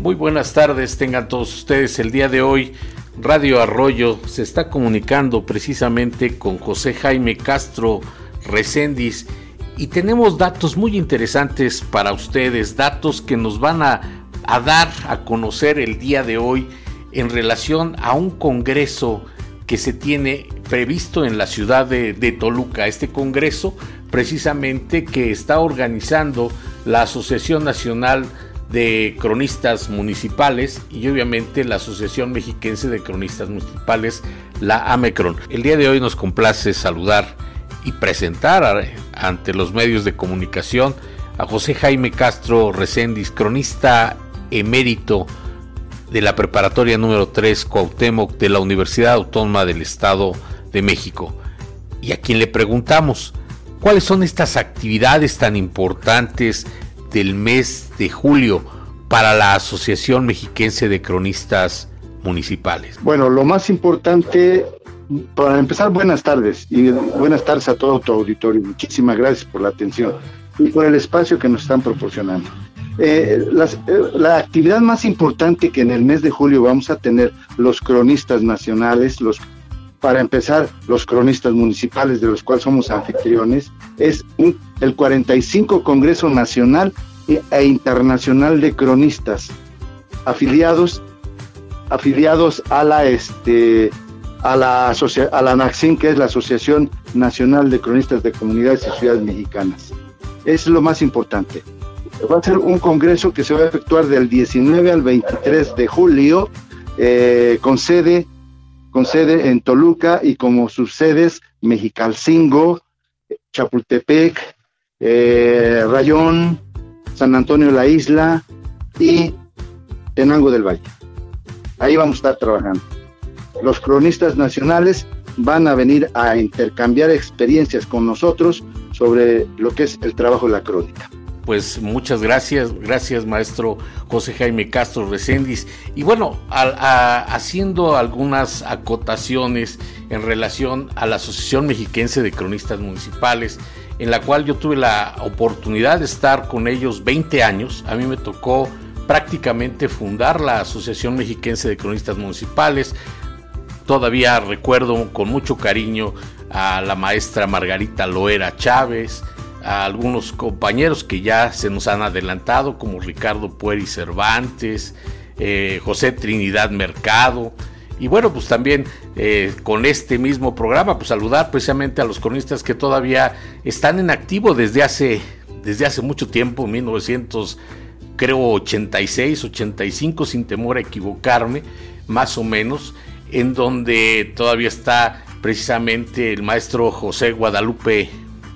Muy buenas tardes, tengan todos ustedes el día de hoy. Radio Arroyo se está comunicando precisamente con José Jaime Castro Recendis y tenemos datos muy interesantes para ustedes, datos que nos van a, a dar a conocer el día de hoy en relación a un congreso que se tiene previsto en la ciudad de, Toluca. Este congreso precisamente que está organizando la Asociación Nacional de Cronistas Municipales y obviamente la Asociación Mexiquense de Cronistas Municipales, la AMECRON. El día de hoy nos complace saludar y presentar ante los medios de comunicación a José Jaime Castro Recendis, cronista emérito de la preparatoria número 3 Cuauhtémoc de la Universidad Autónoma del Estado de México. Y a quien le preguntamos, ¿cuáles son estas actividades tan importantes del mes de julio para la Asociación Mexiquense de Cronistas Municipales? Bueno, lo más importante, para empezar, buenas tardes y buenas tardes a todo tu auditorio. Muchísimas gracias por la atención y por el espacio que nos están proporcionando. Eh, eh, la actividad más importante que en el mes de julio vamos a tener los cronistas nacionales, los para empezar, los cronistas municipales, de los cuales somos anfitriones, es el 45 Congreso Nacional e Internacional de Cronistas, afiliados, afiliados a la este a la, a la que es la Asociación Nacional de Cronistas de Comunidades y Ciudades Mexicanas. Es lo más importante. Va a ser un congreso que se va a efectuar del 19 al 23 de julio, eh, con sede con sede en Toluca y como sus sedes Mexicalcingo, Chapultepec, eh, Rayón, San Antonio la Isla y Tenango del Valle. Ahí vamos a estar trabajando. Los cronistas nacionales van a venir a intercambiar experiencias con nosotros sobre lo que es el trabajo de la crónica pues muchas gracias, gracias maestro José Jaime Castro Recendis. Y bueno, haciendo algunas acotaciones en relación a la Asociación Mexiquense de Cronistas Municipales, en la cual yo tuve la oportunidad de estar con ellos 20 años, a mí me tocó prácticamente fundar la Asociación Mexiquense de Cronistas Municipales. Todavía recuerdo con mucho cariño a la maestra Margarita Loera Chávez, a algunos compañeros que ya se nos han adelantado, como Ricardo Pueri Cervantes, eh, José Trinidad Mercado. Y bueno, pues también eh, con este mismo programa, pues saludar precisamente a los cronistas que todavía están en activo desde hace, desde hace mucho tiempo, 1900, creo 86, 85, sin temor a equivocarme, más o menos, en donde todavía está precisamente el maestro José Guadalupe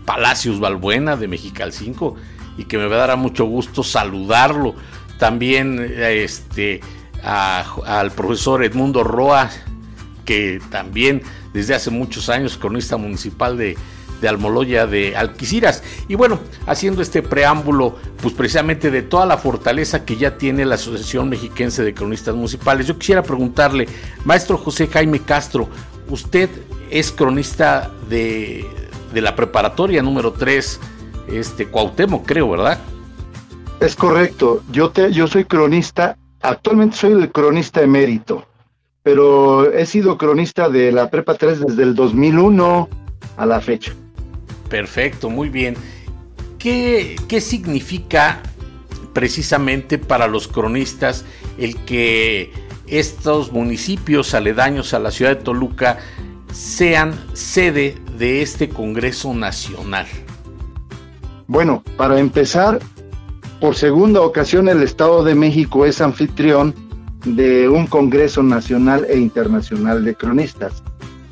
Palacios Balbuena de Mexical 5 y que me va a dar mucho gusto saludarlo. También este, al profesor Edmundo Roa, que también desde hace muchos años cronista municipal de, de Almoloya de Alquiciras. Y bueno, haciendo este preámbulo, pues precisamente de toda la fortaleza que ya tiene la Asociación Mexiquense de Cronistas Municipales, yo quisiera preguntarle, maestro José Jaime Castro, usted es cronista de, de la preparatoria número 3, este, Cuauhtémoc, creo, ¿verdad? Es correcto. Yo, te, yo soy cronista, actualmente soy el cronista emérito, pero he sido cronista de la Prepa 3 desde el 2001 a la fecha. Perfecto, muy bien. ¿Qué, qué significa precisamente para los cronistas el que estos municipios aledaños a la ciudad de Toluca sean sede de este Congreso Nacional? Bueno, para empezar, por segunda ocasión el Estado de México es anfitrión de un Congreso Nacional e Internacional de Cronistas.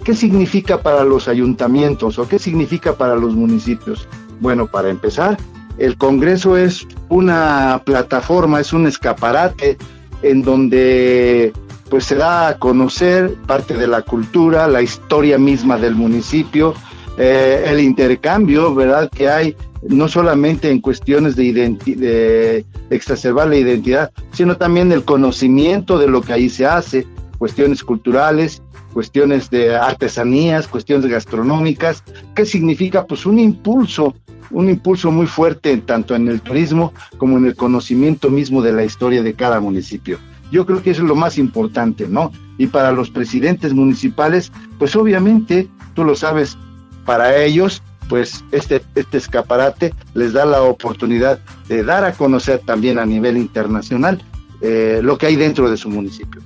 ¿Qué significa para los ayuntamientos o qué significa para los municipios? Bueno, para empezar, el Congreso es una plataforma, es un escaparate en donde pues se da a conocer parte de la cultura, la historia misma del municipio, eh, el intercambio, ¿verdad? Que hay no solamente en cuestiones de, de exacerbar la identidad, sino también el conocimiento de lo que ahí se hace, cuestiones culturales cuestiones de artesanías, cuestiones gastronómicas. ¿Qué significa? Pues un impulso, un impulso muy fuerte tanto en el turismo como en el conocimiento mismo de la historia de cada municipio. Yo creo que eso es lo más importante, ¿no? Y para los presidentes municipales, pues obviamente, tú lo sabes, para ellos, pues este, este escaparate les da la oportunidad de dar a conocer también a nivel internacional eh, lo que hay dentro de su municipio.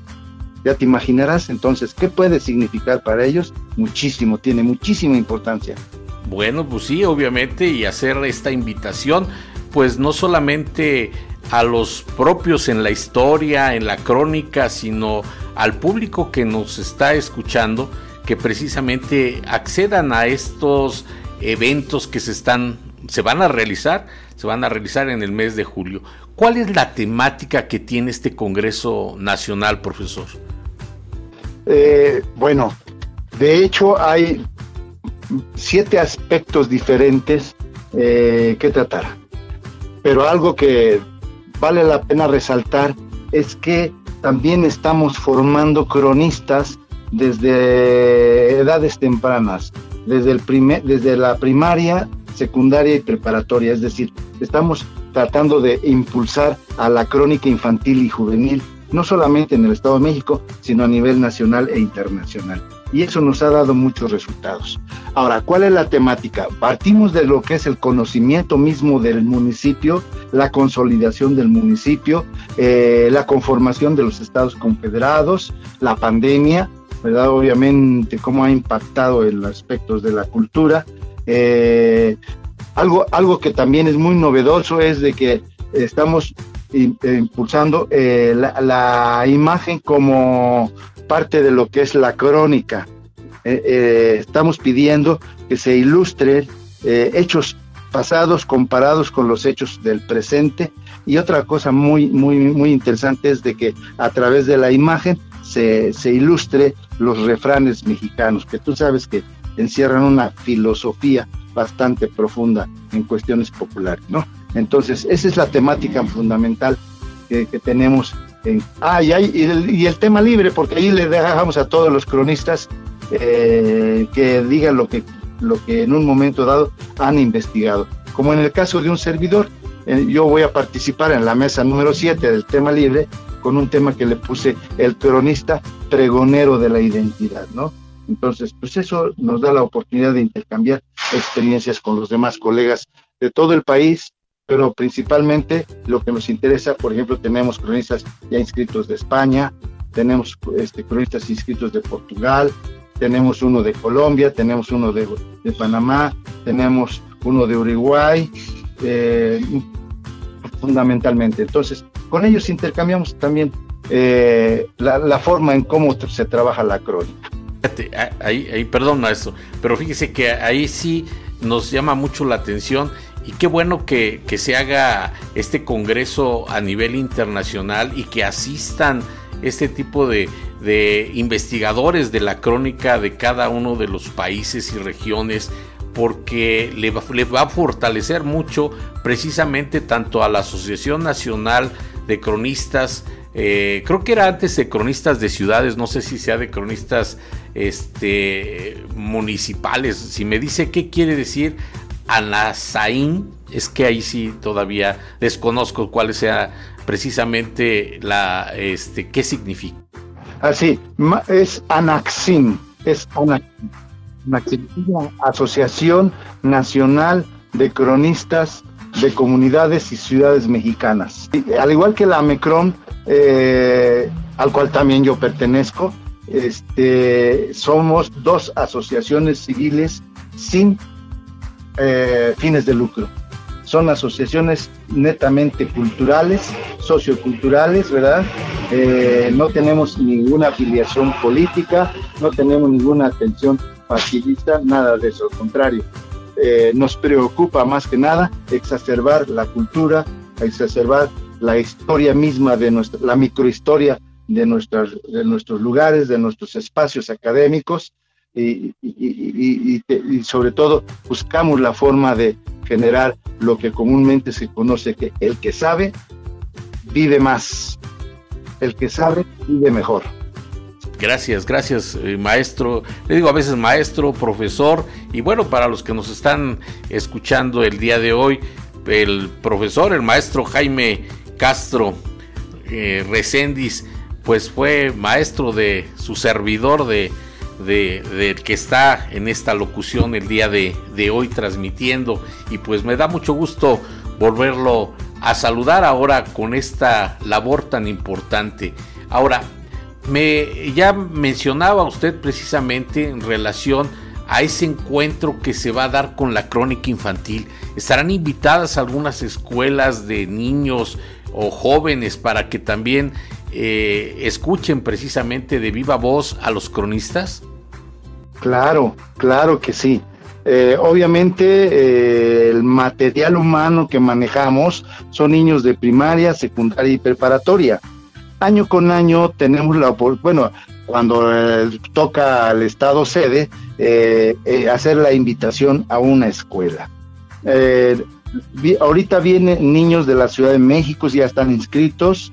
Ya te imaginarás entonces qué puede significar para ellos. Muchísimo, tiene muchísima importancia. Bueno, pues sí, obviamente, y hacer esta invitación, pues no solamente a los propios en la historia, en la crónica, sino al público que nos está escuchando, que precisamente accedan a estos eventos que se están se van a realizar, se van a realizar en el mes de julio. ¿Cuál es la temática que tiene este Congreso Nacional, profesor? Eh, bueno, de hecho hay siete aspectos diferentes eh, que tratar, pero algo que vale la pena resaltar es que también estamos formando cronistas desde edades tempranas, desde, el primer, desde la primaria, secundaria y preparatoria, es decir, estamos tratando de impulsar a la crónica infantil y juvenil, no solamente en el Estado de México, sino a nivel nacional e internacional. Y eso nos ha dado muchos resultados. Ahora, ¿cuál es la temática? Partimos de lo que es el conocimiento mismo del municipio, la consolidación del municipio, eh, la conformación de los estados confederados, la pandemia, ¿verdad? Obviamente, cómo ha impactado en aspectos de la cultura. Eh, algo, algo que también es muy novedoso es de que estamos impulsando eh, la, imagen como parte de lo que es la crónica. estamos pidiendo que se ilustre hechos pasados comparados con los hechos del presente y otra cosa muy muy muy interesante es de que a través de la imagen se, se ilustre los refranes mexicanos, que tú sabes que encierran una filosofía bastante profunda en cuestiones populares, ¿no? Entonces, esa es la temática fundamental que, tenemos. En, ah, y, hay, y, el, tema libre, porque ahí le dejamos a todos los cronistas eh, que digan lo que, lo que en un momento dado han investigado. Como en el caso de un servidor, eh, yo voy a participar en la mesa número 7 del tema libre con un tema que le puse el cronista pregonero de la identidad, ¿no? Entonces, pues eso nos da la oportunidad de intercambiar experiencias con los demás colegas de todo el país, pero principalmente lo que nos interesa, por ejemplo, tenemos cronistas ya inscritos de España, tenemos este, cronistas inscritos de Portugal, tenemos uno de Colombia, tenemos uno de, Panamá, tenemos uno de Uruguay, eh, fundamentalmente. Entonces, con ellos intercambiamos también eh, la, forma en cómo se trabaja la crónica. Ahí, ahí, perdón, maestro, pero fíjese que ahí sí nos llama mucho la atención y qué bueno que, se haga este congreso a nivel internacional y que asistan este tipo de, investigadores de la crónica de cada uno de los países y regiones porque le le va, a fortalecer mucho precisamente tanto a la Asociación Nacional de Cronistas eh, creo que era antes de cronistas de ciudades, no sé si sea de cronistas este, municipales. Si me dice qué quiere decir Anasaín, es que ahí sí todavía desconozco cuál sea precisamente la, este, qué significa. Así, ah, es Anaxin, es Anaxin, Asociación Nacional de Cronistas de Comunidades y Ciudades Mexicanas. al igual que la AMECRON, eh, al cual también yo pertenezco. Este, somos dos asociaciones civiles sin eh, fines de lucro. Son asociaciones netamente culturales, socioculturales, ¿verdad? Eh, no tenemos ninguna afiliación política, no tenemos ninguna atención partidista, nada de eso, al contrario. nos preocupa más que nada exacerbar la cultura, exacerbar la historia misma de nuestra, la microhistoria de, nuestras, de nuestros lugares, de nuestros espacios académicos y, sobre todo buscamos la forma de generar lo que comúnmente se conoce que el que sabe vive más, el que sabe vive mejor. Gracias, gracias eh, maestro. Le digo a veces maestro, profesor y bueno, para los que nos están escuchando el día de hoy, el profesor, el maestro Jaime Castro eh, Recendis, pues fue maestro de su servidor de de, que está en esta locución el día de, de, hoy transmitiendo y pues me da mucho gusto volverlo a saludar ahora con esta labor tan importante. Ahora, me ya mencionaba usted precisamente en relación a ese encuentro que se va a dar con la crónica infantil. Estarán invitadas algunas escuelas de niños o jóvenes para que también eh, escuchen precisamente de viva voz a los cronistas? Claro, claro que sí. Eh, obviamente eh, el material humano que manejamos son niños de primaria, secundaria y preparatoria. Año con año tenemos la bueno, cuando toca al Estado sede, hacer la invitación a una escuela. ahorita vienen niños de la Ciudad de México, ya están inscritos,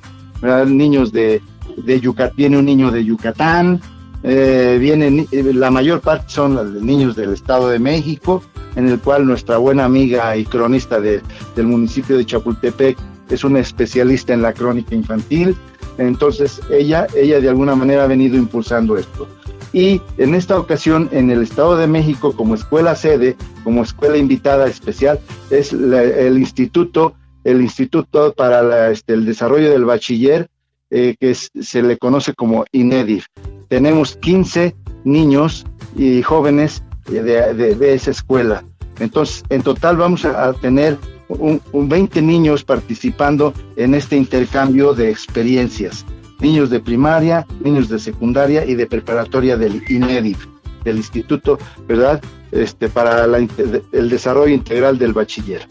niños de, de Yucatán, viene un niño de Yucatán, eh, vienen, la mayor parte son los niños del Estado de México, en el cual nuestra buena amiga y cronista del municipio de Chapultepec es una especialista en la crónica infantil, entonces ella, ella de alguna manera ha venido impulsando esto. Y en esta ocasión, en el Estado de México, como escuela sede, como escuela invitada especial, es el instituto el Instituto para este, el Desarrollo del Bachiller, eh, que se le conoce como INEDIF. Tenemos 15 niños y jóvenes de, esa escuela. Entonces, en total vamos a, tener un, 20 niños participando en este intercambio de experiencias. Niños de primaria, niños de secundaria y de preparatoria del INEDIF, del Instituto, ¿verdad? Este, para el desarrollo integral del bachiller.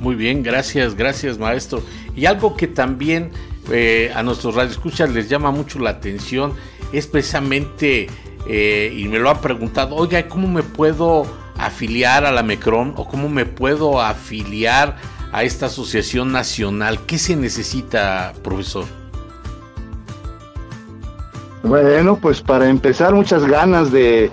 Muy bien, gracias, gracias maestro. Y algo que también eh, a nuestros radioescuchas les llama mucho la atención es precisamente, eh, y me lo ha preguntado, oiga, ¿cómo me puedo afiliar a la MECRON o cómo me puedo afiliar a esta asociación nacional? ¿Qué se necesita, profesor? Bueno, pues para empezar, muchas ganas de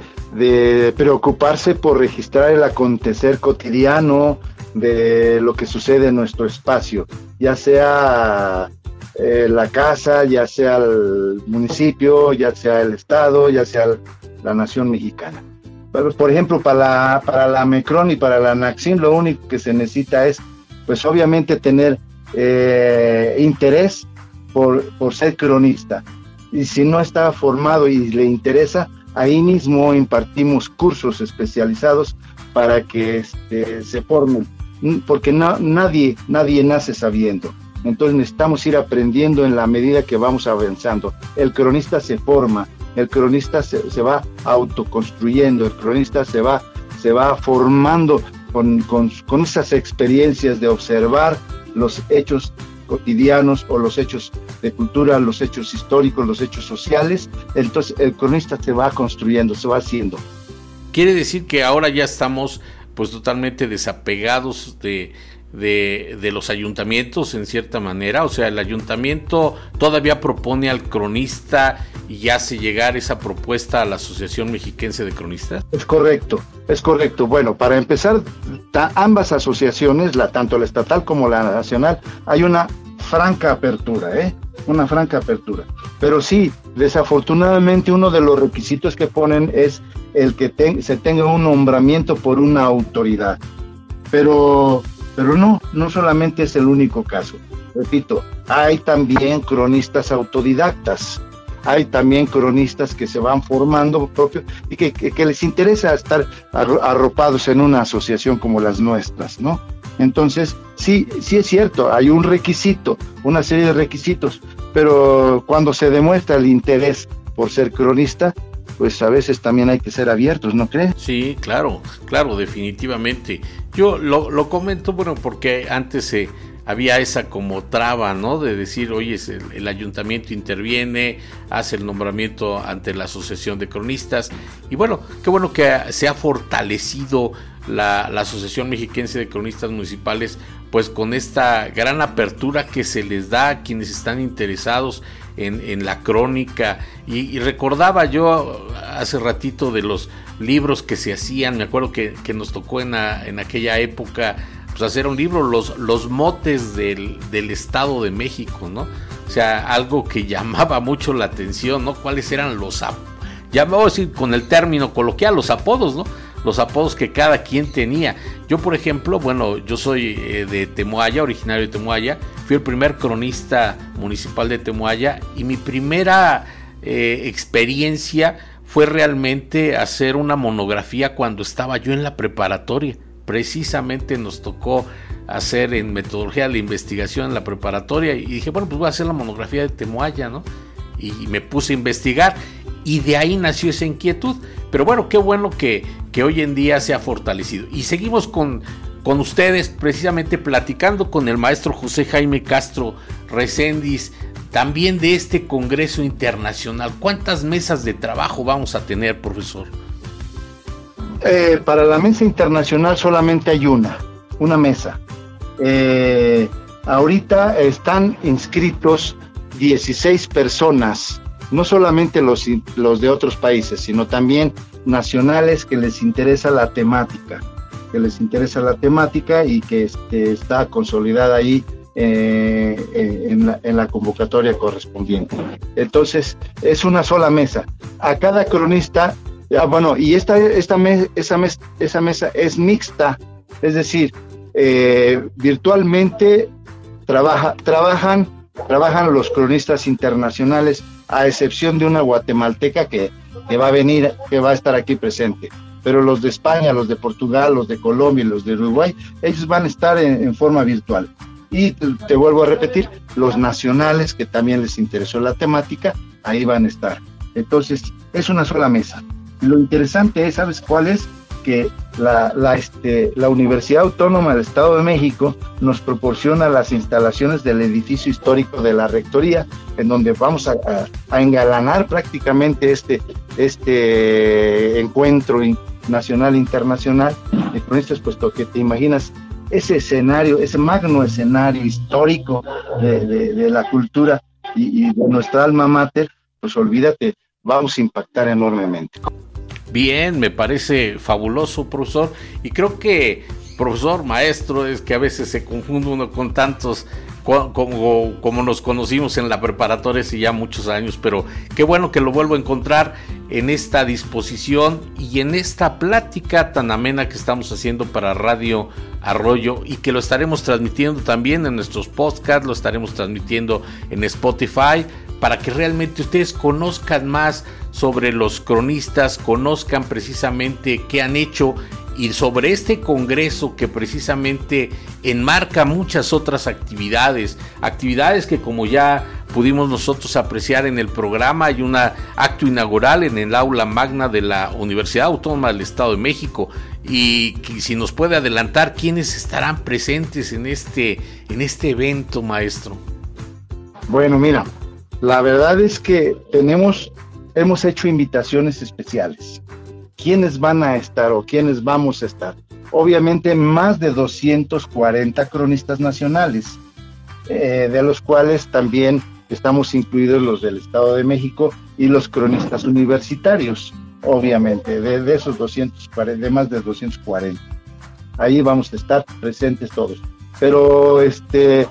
preocuparse por registrar el acontecer cotidiano, de lo que sucede en nuestro espacio, ya sea eh, la casa, ya sea el municipio, ya sea el estado, ya sea la nación mexicana. por ejemplo, para la, para la Mecron y para la Naxin, lo único que se necesita es, pues obviamente, tener eh, interés por, por ser cronista. Y si no está formado y le interesa, ahí mismo impartimos cursos especializados para que este, se formen porque nadie, nadie nace sabiendo. Entonces necesitamos ir aprendiendo en la medida que vamos avanzando. El cronista se forma, el cronista se, se va autoconstruyendo, el cronista se va, se va formando con, con, con esas experiencias de observar los hechos cotidianos o los hechos de cultura, los hechos históricos, los hechos sociales. Entonces el cronista se va construyendo, se va haciendo. Quiere decir que ahora ya estamos pues totalmente desapegados de, de, los ayuntamientos en cierta manera. O sea, el ayuntamiento todavía propone al cronista y hace llegar esa propuesta a la Asociación Mexiquense de Cronistas. Es correcto, es correcto. Bueno, para empezar, ambas asociaciones, la, tanto la estatal como la nacional, hay una franca apertura, ¿eh? Una franca apertura. Pero sí, desafortunadamente uno de los requisitos que ponen es el que se tenga un nombramiento por una autoridad. Pero, pero no, no solamente es el único caso. Repito, hay también cronistas autodidactas, hay también cronistas que se van formando propio y que, que les interesa estar arropados en una asociación como las nuestras, ¿no? Entonces, sí, sí es cierto, hay un requisito, una serie de requisitos, pero cuando se demuestra el interés por ser cronista, pues a veces también hay que ser abiertos, ¿no crees? Sí, claro, claro, definitivamente. Yo lo, lo comento, bueno, porque antes se había esa como traba, ¿no? De decir, oye, el, ayuntamiento interviene, hace el nombramiento ante la Asociación de Cronistas. Y bueno, qué bueno que se ha fortalecido la, Asociación Mexiquense de Cronistas Municipales, pues con esta gran apertura que se les da a quienes están interesados en, la crónica. Y, recordaba yo hace ratito de los libros que se hacían, me acuerdo que, nos tocó en, en aquella época pues hacer un libro, los, los motes del, del, Estado de México, ¿no? O sea, algo que llamaba mucho la atención, ¿no? ¿Cuáles eran los, ya me voy a decir con el término coloquial, los apodos, ¿no? Los apodos que cada quien tenía. Yo, por ejemplo, bueno, yo soy eh, de Temoaya, originario de Temoaya, fui el primer cronista municipal de Temoaya y mi primera eh, experiencia fue realmente hacer una monografía cuando estaba yo en la preparatoria. Precisamente nos tocó hacer en metodología la investigación en la preparatoria y dije, bueno, pues voy a hacer la monografía de Temoaya, ¿no? Y me puse a investigar y de ahí nació esa inquietud. Pero bueno, qué bueno que, que hoy en día se ha fortalecido. Y seguimos con, con ustedes precisamente platicando con el maestro José Jaime Castro Recendis, también de este Congreso Internacional. ¿Cuántas mesas de trabajo vamos a tener, profesor? Eh, para la mesa internacional solamente hay una, una mesa. Eh, ahorita están inscritos 16 personas no solamente los, los de otros países, sino también nacionales que les interesa la temática, que les interesa la temática y que este, está consolidada ahí eh, eh, en, la, convocatoria correspondiente. Entonces, es una sola mesa. A cada cronista, ah, bueno, y esta, esta esa, esa mesa es mixta, es decir, eh, virtualmente trabaja, trabajan, trabajan los cronistas internacionales a excepción de una guatemalteca que, va a venir, que va a estar aquí presente. Pero los de España, los de Portugal, los de Colombia y los de Uruguay, ellos van a estar en, forma virtual. Y te, vuelvo a repetir, los nacionales, que también les interesó la temática, ahí van a estar. Entonces, es una sola mesa. Lo interesante es, ¿sabes cuál es? que la, la, este, la Universidad Autónoma del Estado de México nos proporciona las instalaciones del edificio histórico de la Rectoría, en donde vamos a, engalanar prácticamente este, este encuentro nacional internacional de cronistas, puesto que te imaginas ese escenario, ese magno escenario histórico de, la cultura y, y de nuestra alma mater, pues olvídate, vamos a impactar enormemente. Bien, me parece fabuloso, profesor. Y creo que, profesor, maestro, es que a veces se confunde uno con tantos como, como, nos conocimos en la preparatoria hace ya muchos años, pero qué bueno que lo vuelvo a encontrar en esta disposición y en esta plática tan amena que estamos haciendo para Radio Arroyo y que lo estaremos transmitiendo también en nuestros podcasts, lo estaremos transmitiendo en Spotify para que realmente ustedes conozcan más sobre los cronistas, conozcan precisamente qué han hecho y sobre este congreso que precisamente enmarca muchas otras actividades, actividades que como ya pudimos nosotros apreciar en el programa, hay un acto inaugural en el aula magna de la Universidad Autónoma del Estado de México y si nos puede adelantar quiénes estarán presentes en este en este evento, maestro. Bueno, mira, la verdad es que tenemos hemos hecho invitaciones especiales quiénes van a estar o quiénes vamos a estar. Obviamente más de 240 cronistas nacionales, eh, de los cuales también estamos incluidos los del Estado de México y los cronistas universitarios, obviamente, de, esos 240, de más de 240. Ahí vamos a estar presentes todos. Pero este,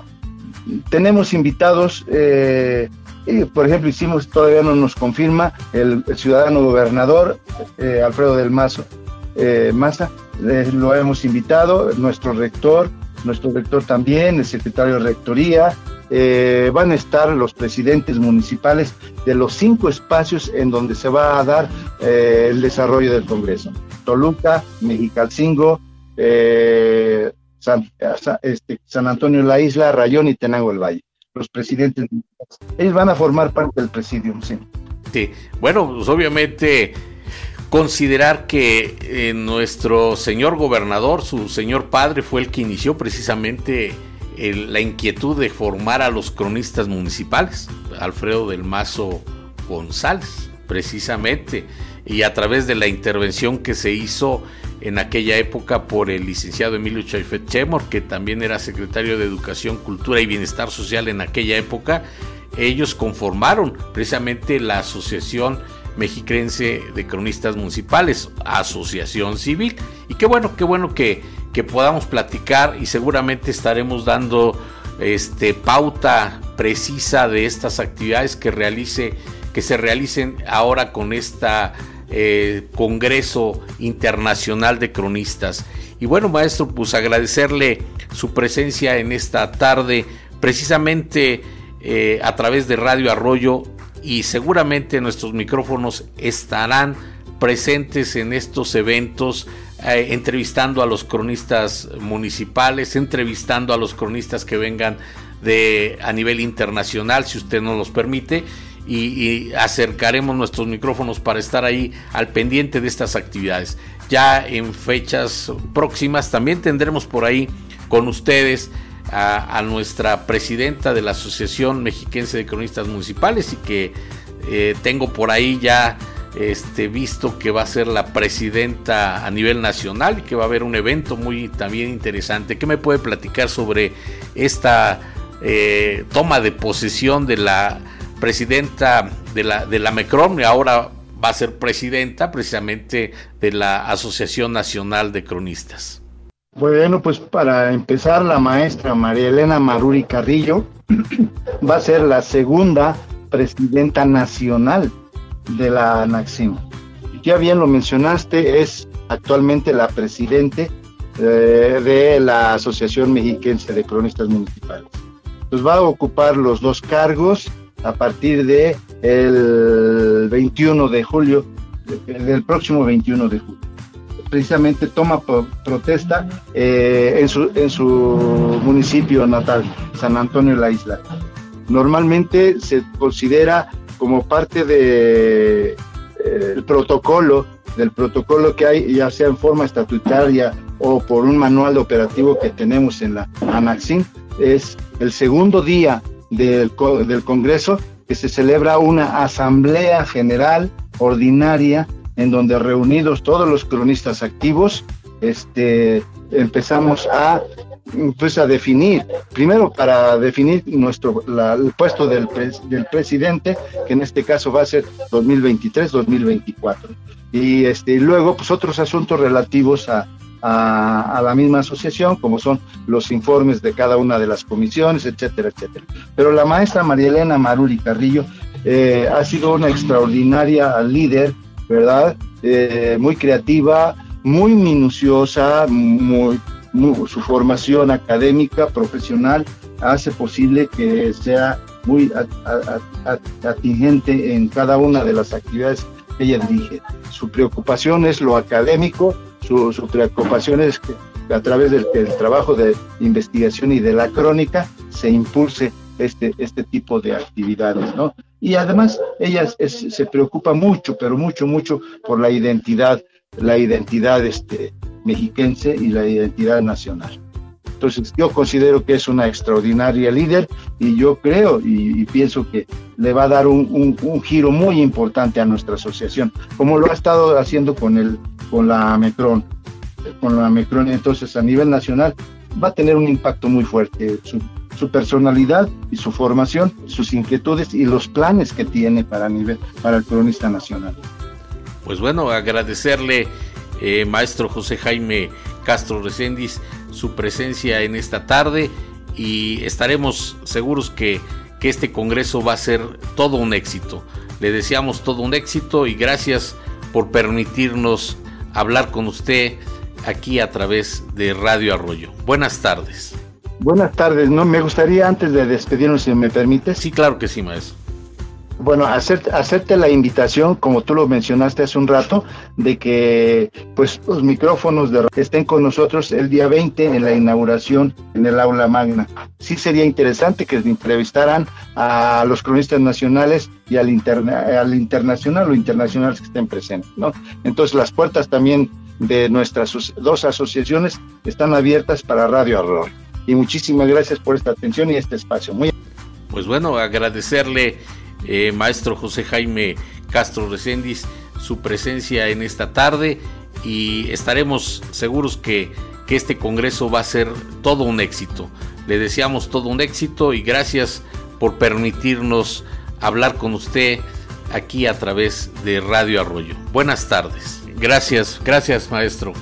tenemos invitados eh, y, por ejemplo, hicimos, todavía no nos confirma, el, ciudadano gobernador eh, Alfredo del Mazo eh, Maza, lo hemos invitado, nuestro rector, nuestro rector también, el secretario de rectoría, eh, van a estar los presidentes municipales de los cinco espacios en donde se va a dar el desarrollo del Congreso. Toluca, Mexicalcingo, San, este, San Antonio la Isla, Rayón y Tenango el Valle los presidentes. Ellos van a formar parte del presidium, sí. Sí, bueno, pues obviamente considerar que eh, nuestro señor gobernador, su señor padre, fue el que inició precisamente la inquietud de formar a los cronistas municipales, Alfredo del Mazo González, precisamente, y a través de la intervención que se hizo en aquella época por el licenciado Emilio Chaifet Chemor, que también era secretario de Educación, Cultura y Bienestar Social en aquella época. Ellos conformaron precisamente la Asociación Mexicrense de Cronistas Municipales, Asociación Civil. Y qué bueno, qué bueno que, que podamos platicar y seguramente estaremos dando este, pauta precisa de estas actividades que, realice, que se realicen ahora con esta eh, Congreso Internacional de Cronistas. Y bueno, maestro, pues agradecerle su presencia en esta tarde, precisamente eh, a través de Radio Arroyo y seguramente nuestros micrófonos estarán presentes en estos eventos, eh, entrevistando a los cronistas municipales, entrevistando a los cronistas que vengan de a nivel internacional, si usted nos los permite, y, acercaremos nuestros micrófonos para estar ahí al pendiente de estas actividades. Ya en fechas próximas también tendremos por ahí con ustedes a, nuestra presidenta de la Asociación Mexiquense de Cronistas Municipales y que eh, tengo por ahí ya este, visto que va a ser la presidenta a nivel nacional y que va a haber un evento muy también interesante. ¿Qué me puede platicar sobre esta eh, toma de posesión de la presidenta de la, de la MECROM y ahora va a ser presidenta precisamente de la Asociación Nacional de Cronistas. Bueno, pues para empezar, la maestra María Elena Maruri Carrillo va a ser la segunda presidenta nacional de la ANAXIM. Ya bien lo mencionaste, es actualmente la presidente eh, de la Asociación Mexiquense de Cronistas Municipales. Pues va a ocupar los dos cargos a partir de el 21 de julio, del próximo 21 de julio. Precisamente toma protesta eh, en, su, en su municipio natal, San Antonio de la Isla. Normalmente se considera como parte de eh, protocolo, del protocolo que hay, ya sea en forma estatutaria o por un manual operativo que tenemos en la ANAXIN, es el segundo día del, Congreso que se celebra una asamblea general ordinaria en donde reunidos todos los cronistas activos, este, empezamos a pues a definir, primero para definir nuestro el puesto del, del presidente, que en este caso va a ser 2023-2024. Y este, luego, pues otros asuntos relativos a, a, la misma asociación, como son los informes de cada una de las comisiones, etcétera, etcétera. Pero la maestra María Elena Maruli Carrillo eh, ha sido una extraordinaria líder, ¿verdad? Eh, muy creativa, muy minuciosa, muy, su formación académica, profesional, hace posible que sea muy atingente en cada una de las actividades que ella dirige. Su preocupación es lo académico, su, preocupación es que a través del, trabajo de investigación y de la crónica se impulse este, este tipo de actividades, ¿no? Y además ella se preocupa mucho, pero mucho, mucho por la identidad, la identidad este, mexiquense y la identidad nacional. Entonces yo considero que es una extraordinaria líder y yo creo y, pienso que le va a dar un, giro muy importante a nuestra asociación, como lo ha estado haciendo con, el, con la Mecron. Con la Mecron, entonces a nivel nacional va a tener un impacto muy fuerte. Su, personalidad y su formación, sus inquietudes y los planes que tiene para, nivel, para el cronista nacional. Pues bueno, agradecerle, eh, maestro José Jaime Castro Recendis, su presencia en esta tarde y estaremos seguros que este Congreso va a ser todo un éxito. Le deseamos todo un éxito y gracias por permitirnos hablar con usted aquí a través de Radio Arroyo. Buenas tardes. Buenas tardes, ¿no? Me gustaría antes de despedirnos, si me permite. Sí, claro que sí, maestro. Bueno, hacerte la invitación, como tú lo mencionaste hace un rato, de que pues los micrófonos de, estén con nosotros el día 20 en la inauguración en el aula magna. Sí sería interesante que entrevistaran a los cronistas nacionales y al, al internacional o internacionales que estén presentes, ¿no? Entonces las puertas también de nuestras dos asociaciones están abiertas para Radio Arroyo. Y muchísimas gracias por esta atención y este espacio. Muy pues bueno, agradecerle eh, maestro José Jaime Castro Recendis, su presencia en esta tarde y estaremos seguros que, que este Congreso va a ser todo un éxito. Le deseamos todo un éxito y gracias por permitirnos hablar con usted aquí a través de Radio Arroyo. Buenas tardes. Gracias, gracias maestro.